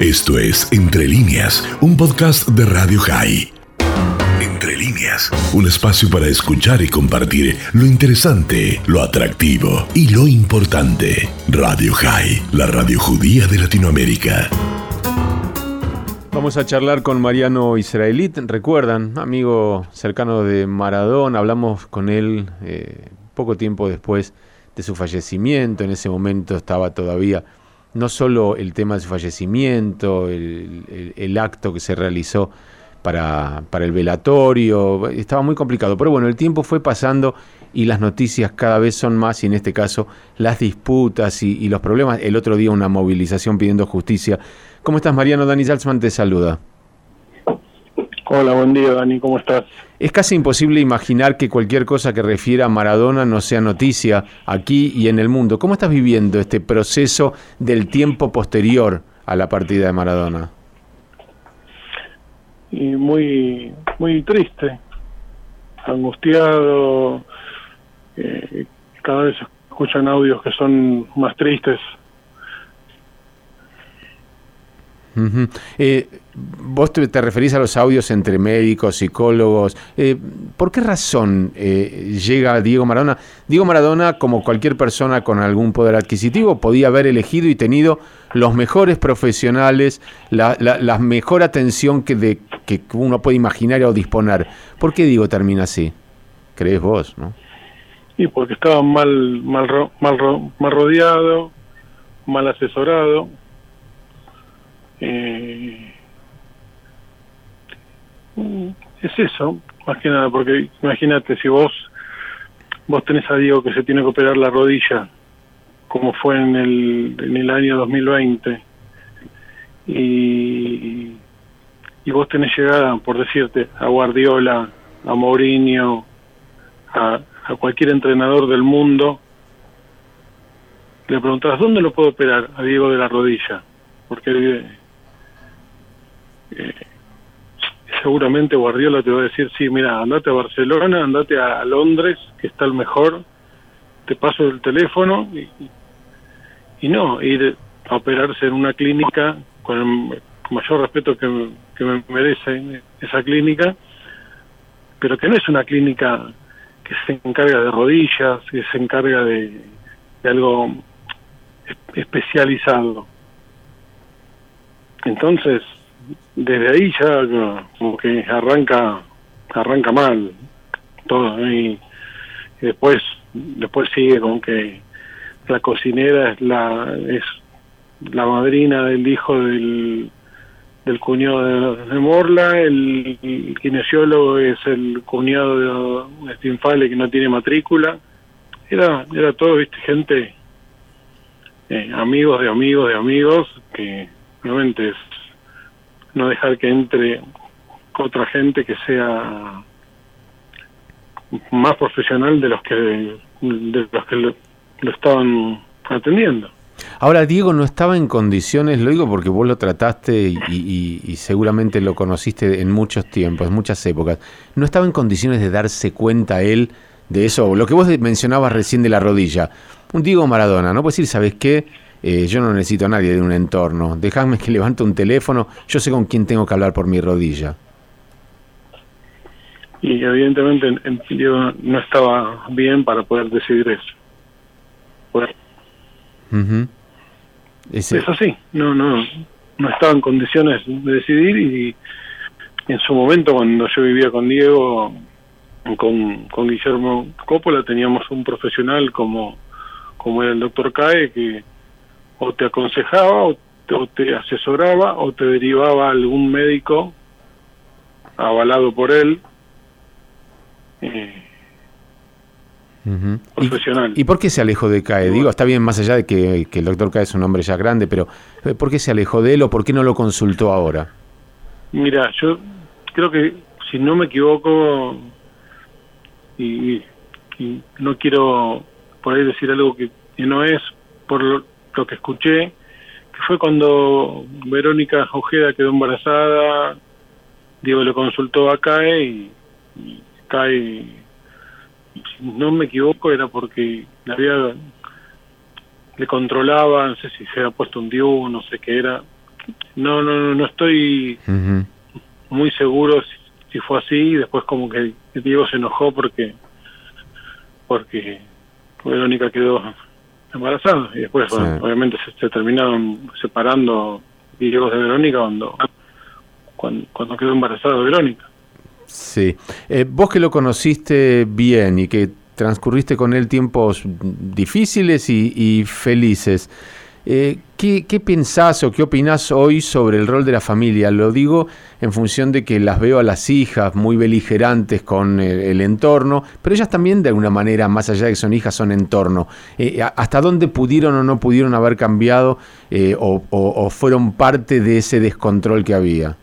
Esto es Entre líneas, un podcast de Radio High. Entre líneas, un espacio para escuchar y compartir lo interesante, lo atractivo y lo importante. Radio High, la radio judía de Latinoamérica. Vamos a charlar con Mariano Israelit, recuerdan, amigo cercano de Maradona, hablamos con él eh, poco tiempo después de su fallecimiento, en ese momento estaba todavía no solo el tema de su fallecimiento, el, acto que se realizó para, para, el velatorio, estaba muy complicado, pero bueno, el tiempo fue pasando y las noticias cada vez son más y en este caso las disputas y, los problemas. El otro día una movilización pidiendo justicia. ¿Cómo estás Mariano? Dani Salzman te saluda. Hola, buen día Dani, ¿cómo estás? Es casi imposible imaginar que cualquier cosa que refiera a Maradona no sea noticia aquí y en el mundo. ¿Cómo estás viviendo este proceso del tiempo posterior a la partida de Maradona? Y muy, muy triste, angustiado, eh, cada vez escuchan audios que son más tristes eh, vos te, referís a los audios entre médicos, psicólogos. Eh, ¿Por qué razón eh, llega Diego Maradona? Diego Maradona, como cualquier persona con algún poder adquisitivo, podía haber elegido y tenido los mejores profesionales, la, mejor atención que, de, que uno puede imaginar o disponer. ¿Por qué Diego termina así? ¿Crees vos? ¿no? Y porque estaba mal, mal, mal, mal rodeado, mal asesorado eh, es eso, más que nada, porque imagínate si vos vos tenés a Diego que se tiene que operar la rodilla, como fue en el, en el año 2020, y, y vos tenés llegada, por decirte, a Guardiola, a Mourinho, a, a cualquier entrenador del mundo, le preguntabas, ¿dónde lo puedo operar a Diego de la rodilla? Porque eh, seguramente Guardiola te va a decir, sí, mira, andate a Barcelona, andate a Londres, que está el mejor, te paso el teléfono y, no, ir a operarse en una clínica con el mayor respeto que, me merece esa clínica, pero que no es una clínica que se encarga de rodillas, que se encarga de algo especializado. Entonces, desde ahí ya como que arranca arranca mal todo y, después después sigue con que la cocinera es la es la madrina del hijo del del cuñado de, Morla, el, kinesiólogo es el cuñado de Stinfale que no tiene matrícula. Era era todo, viste, gente eh, amigos de amigos de amigos que realmente es no dejar que entre otra gente que sea más profesional de los que de los que lo, estaban atendiendo. Ahora, Diego no estaba en condiciones, lo digo porque vos lo trataste y, seguramente lo conociste en muchos tiempos, en muchas épocas, no estaba en condiciones de darse cuenta él de eso, lo que vos mencionabas recién de la rodilla. Un Diego Maradona, ¿no? Puedes decir, ¿sabes qué? Eh, yo no necesito a nadie de un entorno. Dejadme que levante un teléfono, yo sé con quién tengo que hablar por mi rodilla. Y evidentemente yo no estaba bien para poder decidir eso. Es así, no, no, no estaba en condiciones de decidir y en su momento cuando yo vivía con Diego, con, con Guillermo Coppola, teníamos un profesional como, como era el doctor Cae que o te aconsejaba o te, asesoraba o te derivaba a algún médico avalado por él eh, profesional. ¿Y, por qué se alejó de CAE? Digo, está bien más allá de que, el doctor CAE es un hombre ya grande, pero eh, ¿por qué se alejó de él o por qué no lo consultó ahora? Mira, yo creo que si no me equivoco y, no quiero por ahí decir algo que, que no es por lo que escuché, que fue cuando Verónica Ojeda quedó embarazada, Diego le consultó a CAE y, CAE, si no me equivoco, era porque le había le controlaba, no sé si se había puesto un diu, no sé qué era. No, no, no estoy muy seguro si, fue así. Después como que Diego se enojó porque porque Verónica quedó embarazada y después obviamente se, terminaron separando Diego de Verónica cuando, cuando, quedó embarazada Verónica. Sí. Eh, vos que lo conociste bien y que transcurriste con él tiempos difíciles y, felices. Eh, ¿qué, ¿qué, pensás o qué opinás hoy sobre el rol de la familia? Lo digo en función de que las veo a las hijas muy beligerantes con el, entorno, pero ellas también de alguna manera, más allá de que son hijas, son entorno. Eh, ¿Hasta dónde pudieron o no pudieron haber cambiado eh, o, fueron parte de ese descontrol que había?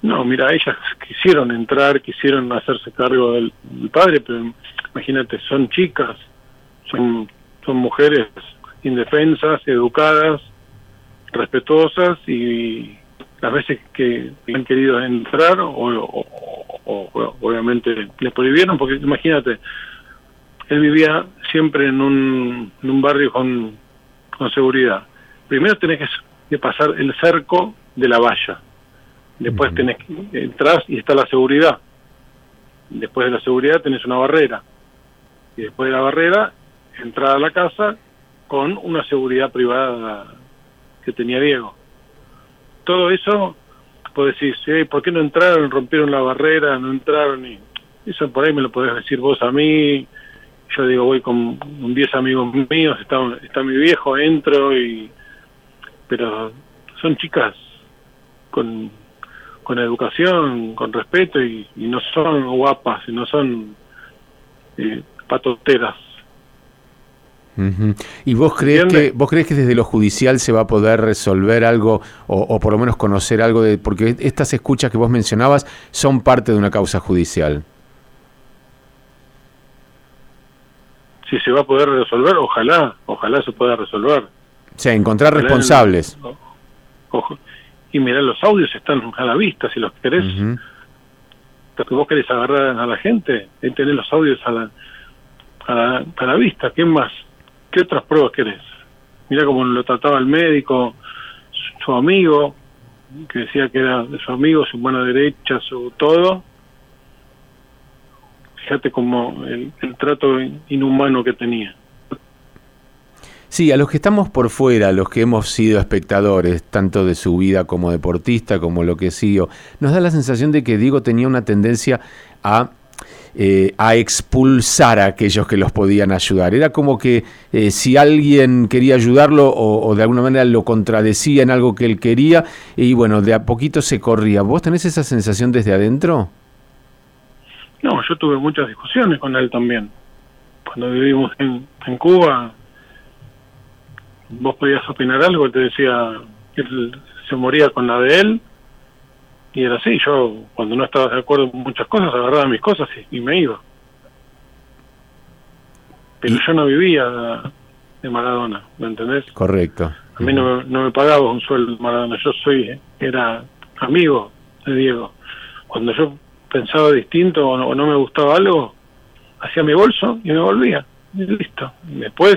No, mira, ellas quisieron entrar, quisieron hacerse cargo del, padre, pero imagínate, son chicas, son mujeres indefensas, educadas, respetuosas y las veces que han querido entrar o, obviamente le prohibieron porque imagínate él vivía siempre en un, en un barrio con, con seguridad primero tenés que pasar el cerco de la valla después tenés que entrar y está la seguridad. Después de la seguridad tenés una barrera. Y después de la barrera, entrar a la casa con una seguridad privada que tenía Diego. Todo eso, puedo decir, ¿por qué no entraron? Rompieron la barrera, no entraron. Y eso por ahí me lo podés decir vos a mí. Yo digo, voy con 10 amigos míos, está, está mi viejo, entro y... Pero son chicas con con educación, con respeto y, no son guapas, y no son eh, patoteras. ¿Y vos crees que vos crees que desde lo judicial se va a poder resolver algo o, por lo menos conocer algo de porque estas escuchas que vos mencionabas son parte de una causa judicial? Si se va a poder resolver, ojalá, ojalá se pueda resolver. O sea, encontrar responsables y mirar los audios están a la vista si los querés porque vos querés agarrar a la gente y tener los audios a la, a la, a la vista ¿qué más? ¿Qué otras pruebas querés? mira cómo lo trataba el médico su, amigo que decía que era de su amigo su mano derecha su todo fíjate como el trato inhumano que tenía Sí, a los que estamos por fuera, a los que hemos sido espectadores, tanto de su vida como deportista, como lo que sigo, nos da la sensación de que Diego tenía una tendencia a, eh, a expulsar a aquellos que los podían ayudar. Era como que eh, si alguien quería ayudarlo o, de alguna manera lo contradecía en algo que él quería, y bueno, de a poquito se corría. ¿Vos tenés esa sensación desde adentro? No, yo tuve muchas discusiones con él también. Cuando vivimos en, en Cuba, vos podías opinar algo, te decía él se moría con la de él, y era así, yo cuando no estaba de acuerdo en muchas cosas, agarraba mis cosas y, me iba. Pero yo no vivía de Maradona, ¿me entendés? Correcto. A mí no, no me pagaba un sueldo de Maradona, yo soy, era amigo de Diego. Cuando yo pensaba distinto o no, o no me gustaba algo, hacía mi bolso y me volvía. Y listo. Después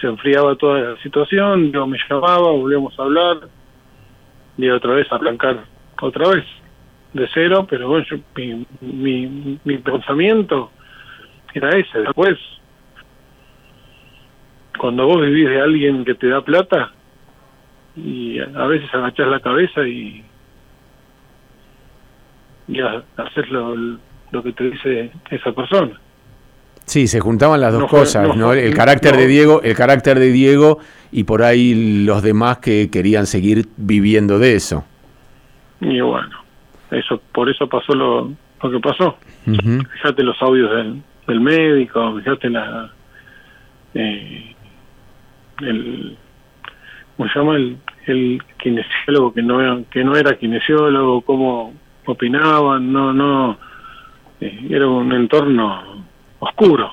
se enfriaba toda la situación, yo me llamaba, volvíamos a hablar, y otra vez a arrancar otra vez de cero, pero bueno, mi, mi, mi pensamiento era ese. Después, cuando vos vivís de alguien que te da plata, y a veces agachás la cabeza y, y haces lo, lo que te dice esa persona. Sí, se juntaban las dos cosas, ¿no? El carácter de Diego, el carácter de Diego y por ahí los demás que querían seguir viviendo de eso. Y bueno, eso por eso pasó lo, lo que pasó. Fíjate los audios del, del médico, fíjate la eh, el ¿cómo se llama? el, el kinesiólogo que no que no era kinesiólogo, cómo opinaban, no no eh, era un entorno oscuro.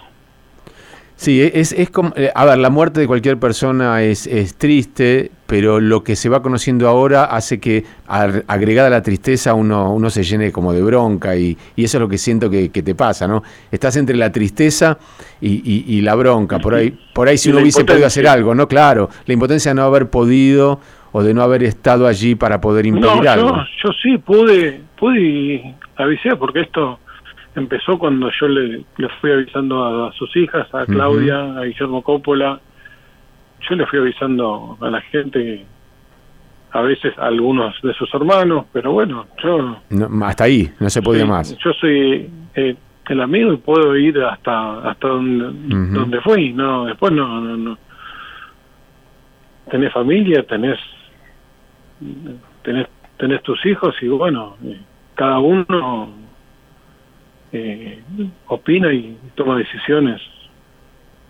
Sí, es, es como, eh, a ver, la muerte de cualquier persona es, es triste, pero lo que se va conociendo ahora hace que, agregada la tristeza, uno, uno se llene como de bronca y, eso es lo que siento que, te pasa, ¿no? Estás entre la tristeza y, la bronca, por ahí, por ahí si uno hubiese podido hacer algo, ¿no? Claro, la impotencia de no haber podido o de no haber estado allí para poder impedir algo. Yo, sí pude, pude y avisé, porque esto empezó cuando yo le, fui avisando a, sus hijas, a Claudia, a Guillermo Coppola, yo le fui avisando a la gente, a veces a algunos de sus hermanos, pero bueno, yo... hasta ahí, no se podía más. Yo soy eh, el amigo y puedo ir hasta hasta donde, donde fui, no, después no, no, no. Tenés familia, tenés, tenés, tenés tus hijos y bueno, eh, cada uno eh, opina y toma decisiones.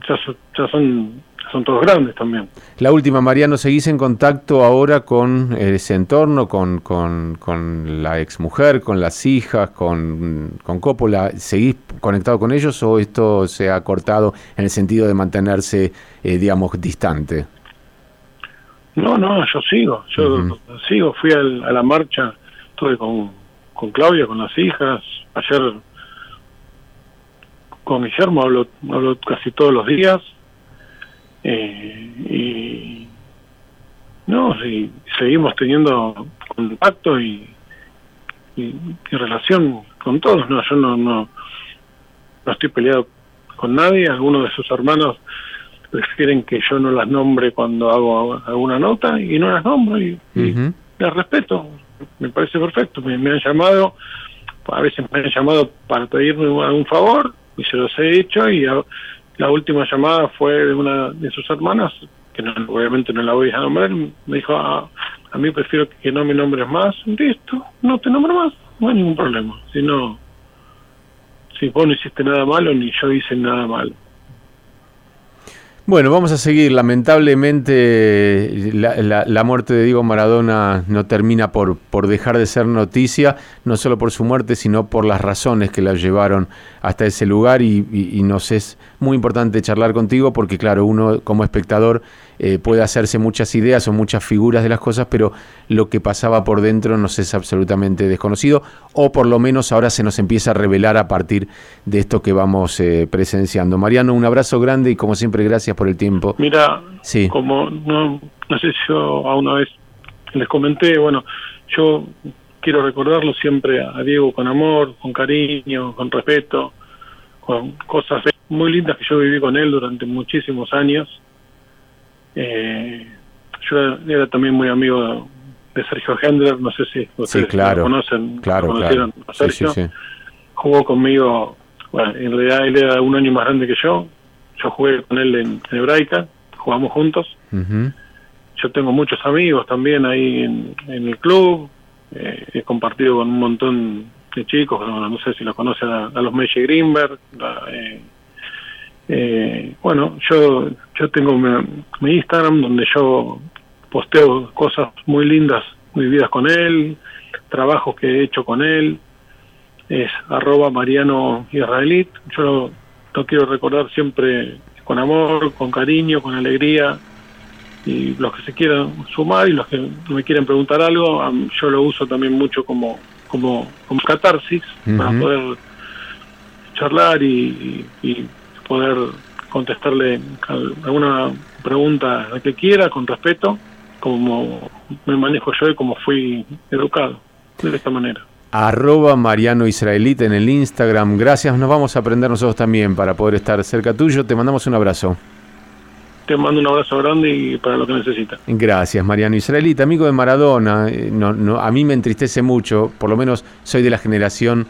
Ya, ya son son todos grandes también. La última, Mariano, ¿seguís en contacto ahora con ese entorno, con, con, con la exmujer, con las hijas, con, con Coppola? ¿Seguís conectado con ellos o esto se ha cortado en el sentido de mantenerse, eh, digamos, distante? No, no, yo sigo, yo sigo, fui a la marcha, estuve con, con Claudia, con las hijas, ayer con Guillermo hablo, hablo casi todos los días, eh, y no, sí, seguimos teniendo contacto y, y, relación con todos. No, yo no, no, no estoy peleado con nadie. Algunos de sus hermanos prefieren que yo no las nombre cuando hago alguna nota y no las nombro y, las respeto. Me parece perfecto. Me, me, han llamado, a veces me han llamado para pedirme algún favor y se los he hecho y la última llamada fue de una de sus hermanas, que no, obviamente no la voy a nombrar, me dijo, ah, a mí prefiero que no me nombres más, listo, no te nombro más, no hay ningún problema. Si no, si vos no hiciste nada malo, ni yo hice nada malo. Bueno, vamos a seguir. Lamentablemente la, muerte de Diego Maradona no termina por, por dejar de ser noticia, no solo por su muerte, sino por las razones que la llevaron hasta ese lugar y, y nos es muy importante charlar contigo porque, claro, uno como espectador eh, puede hacerse muchas ideas o muchas figuras de las cosas, pero lo que pasaba por dentro nos es absolutamente desconocido, o por lo menos ahora se nos empieza a revelar a partir de esto que vamos eh, presenciando. Mariano, un abrazo grande y como siempre, gracias por el tiempo. Mira, sí. como no, no sé si yo a una vez les comenté, bueno, yo quiero recordarlo siempre a Diego con amor, con cariño, con respeto, con cosas muy lindas que yo viví con él durante muchísimos años eh, yo era también muy amigo de Sergio Hendler, no sé si ustedes lo conocen, claro, conocieron Sergio. Jugó conmigo, bueno, en realidad él era un año más grande que yo, yo jugué con él en, Hebraica, jugamos juntos. Yo tengo muchos amigos también ahí en, el club, eh, he compartido con un montón de chicos, no, sé si los conocen a, los Meche Greenberg, eh, eh, bueno, yo, yo tengo mi, Instagram donde yo posteo cosas muy lindas vividas con él, trabajos que he hecho con él, es arroba Mariano Israelit. Yo lo, quiero recordar siempre con amor, con cariño, con alegría. Y los que se quieran sumar y los que me quieren preguntar algo, yo lo uso también mucho como, como, como catarsis para poder charlar y poder contestarle alguna pregunta que quiera con respeto, como me manejo yo y como fui educado, de esta manera. Arroba Mariano Israelita en el Instagram. Gracias, nos vamos a aprender nosotros también para poder estar cerca tuyo. Te mandamos un abrazo. Te mando un abrazo grande y para lo que necesitas. Gracias, Mariano Israelita, amigo de Maradona. Eh, no, no, a mí me entristece mucho, por lo menos soy de la generación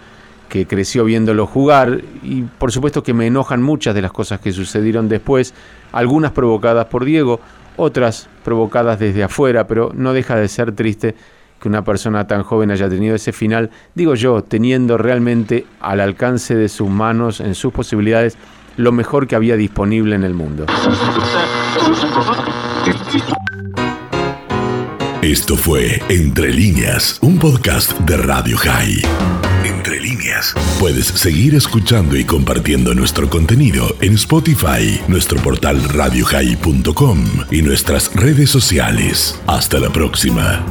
que creció viéndolo jugar y por supuesto que me enojan muchas de las cosas que sucedieron después, algunas provocadas por Diego, otras provocadas desde afuera, pero no deja de ser triste que una persona tan joven haya tenido ese final, digo yo, teniendo realmente al alcance de sus manos, en sus posibilidades, lo mejor que había disponible en el mundo. Esto fue Entre líneas, un podcast de Radio High. Puedes seguir escuchando y compartiendo nuestro contenido en Spotify, nuestro portal radiohigh.com y nuestras redes sociales. Hasta la próxima.